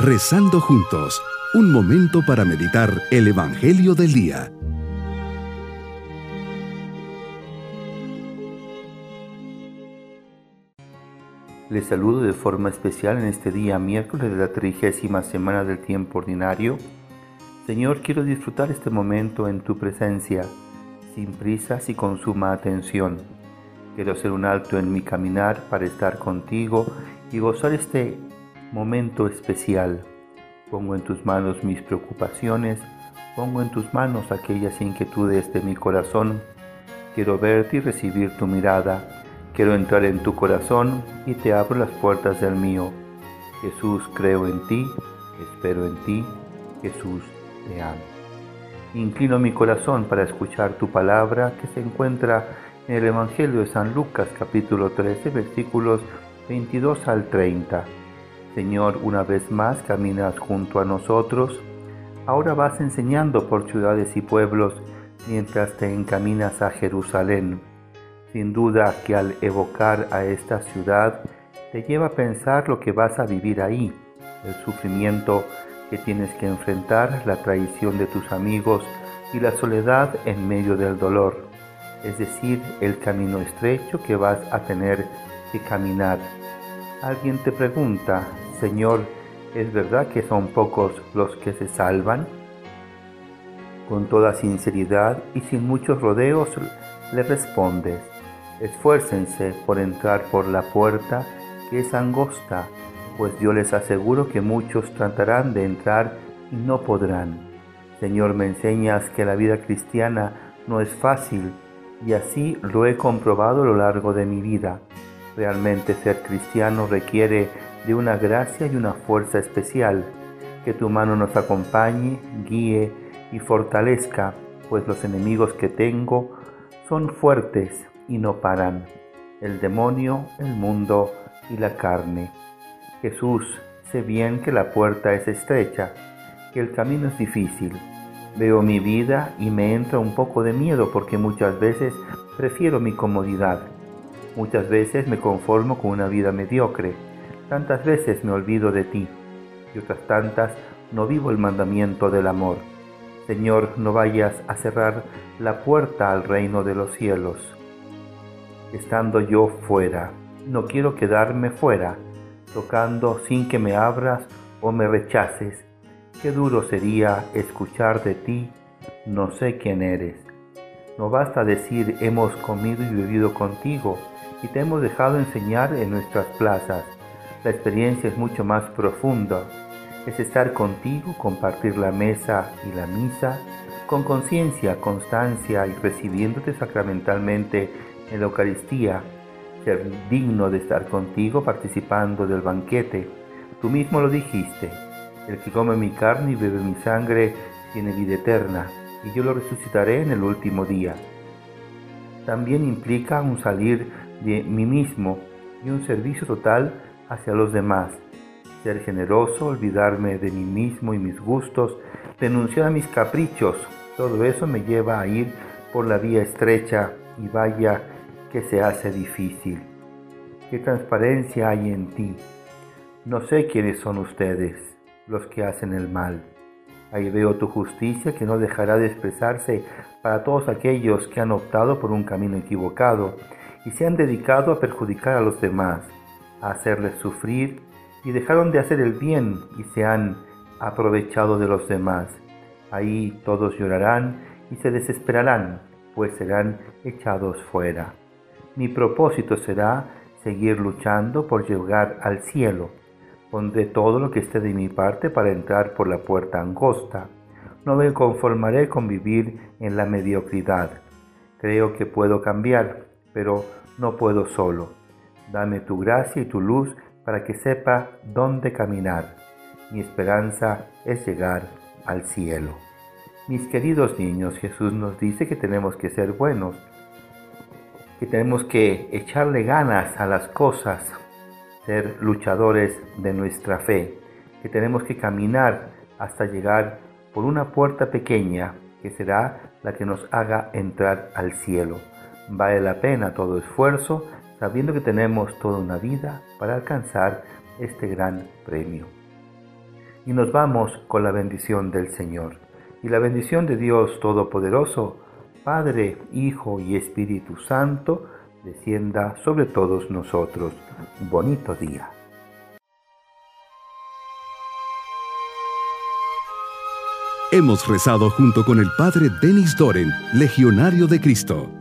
Rezando juntos, un momento para meditar el Evangelio del Día. Les saludo de forma especial en este día miércoles de la trigésima semana del tiempo ordinario. Señor, quiero disfrutar este momento en tu presencia, sin prisas y con suma atención. Quiero hacer un alto en mi caminar para estar contigo y gozar este momento especial. Pongo en tus manos mis preocupaciones, pongo en tus manos aquellas inquietudes de mi corazón. Quiero verte y recibir tu mirada. Quiero entrar en tu corazón y te abro las puertas del mío. Jesús, creo en ti, espero en ti. Jesús, te amo. Inclino mi corazón para escuchar tu palabra que se encuentra en el Evangelio de San Lucas capítulo 13 versículos 22 al 30. Señor, una vez más caminas junto a nosotros. Ahora vas enseñando por ciudades y pueblos mientras te encaminas a Jerusalén. Sin duda que al evocar a esta ciudad te lleva a pensar lo que vas a vivir ahí, el sufrimiento que tienes que enfrentar, la traición de tus amigos y la soledad en medio del dolor es decir, el camino estrecho que vas a tener que caminar. Alguien te pregunta, Señor, ¿es verdad que son pocos los que se salvan? Con toda sinceridad y sin muchos rodeos le respondes, esfuércense por entrar por la puerta que es angosta, pues yo les aseguro que muchos tratarán de entrar y no podrán. Señor, me enseñas que la vida cristiana no es fácil, y así lo he comprobado a lo largo de mi vida. Realmente ser cristiano requiere de una gracia y una fuerza especial. Que tu mano nos acompañe, guíe y fortalezca, pues los enemigos que tengo son fuertes y no paran. El demonio, el mundo y la carne. Jesús, sé bien que la puerta es estrecha, que el camino es difícil Veo mi vida y me entra un poco de miedo porque muchas veces prefiero mi comodidad. Muchas veces me conformo con una vida mediocre. Tantas veces me olvido de ti y otras tantas no vivo el mandamiento del amor. Señor, no vayas a cerrar la puerta al reino de los cielos. Estando yo fuera, no quiero quedarme fuera, tocando sin que me abras o me rechaces Qué duro sería escuchar de ti, no sé quién eres. No basta decir hemos comido y bebido contigo y te hemos dejado enseñar en nuestras plazas. La experiencia es mucho más profunda. Es estar contigo, compartir la mesa y la misa, con conciencia, constancia y recibiéndote sacramentalmente en la Eucaristía, ser digno de estar contigo participando del banquete. Tú mismo lo dijiste, el que come mi carne y bebe mi sangre tiene vida eterna, y yo lo resucitaré en el último día. También implica un salir de mí mismo y un servicio total hacia los demás. Ser generoso, olvidarme de mí mismo y mis gustos, denunciar a mis caprichos, todo eso me lleva a ir por la vía estrecha y vaya que se hace difícil. ¿Qué transparencia hay en ti? No sé quiénes son ustedes los que hacen el mal. Ahí veo tu justicia que no dejará de expresarse para todos aquellos que han optado por un camino equivocado y se han dedicado a perjudicar a los demás, a hacerles sufrir y dejaron de hacer el bien y se han aprovechado de los demás. Ahí todos llorarán y se desesperarán, pues serán echados fuera. Mi propósito será seguir luchando por llegar al cielo Pondré todo lo que esté de mi parte para entrar por la puerta angosta. No me conformaré con vivir en la mediocridad. Creo que puedo cambiar, pero no puedo solo. Dame tu gracia y tu luz para que sepa dónde caminar. Mi esperanza es llegar al cielo. Mis queridos niños, Jesús nos dice que tenemos que ser buenos, que tenemos que echarle ganas a las cosas, ser luchadores de nuestra fe, que tenemos que caminar hasta llegar por una puerta pequeña que será la que nos haga entrar al cielo. Vale la pena todo esfuerzo sabiendo que tenemos toda una vida para alcanzar este gran premio. y nos vamos con la bendición del Señor. Y la bendición de Dios Todopoderoso, Padre, Hijo y Espíritu Santo, descienda sobre todos nosotros. bonito día. Hemos rezado junto con el Padre Denis Doren, Legionario de Cristo.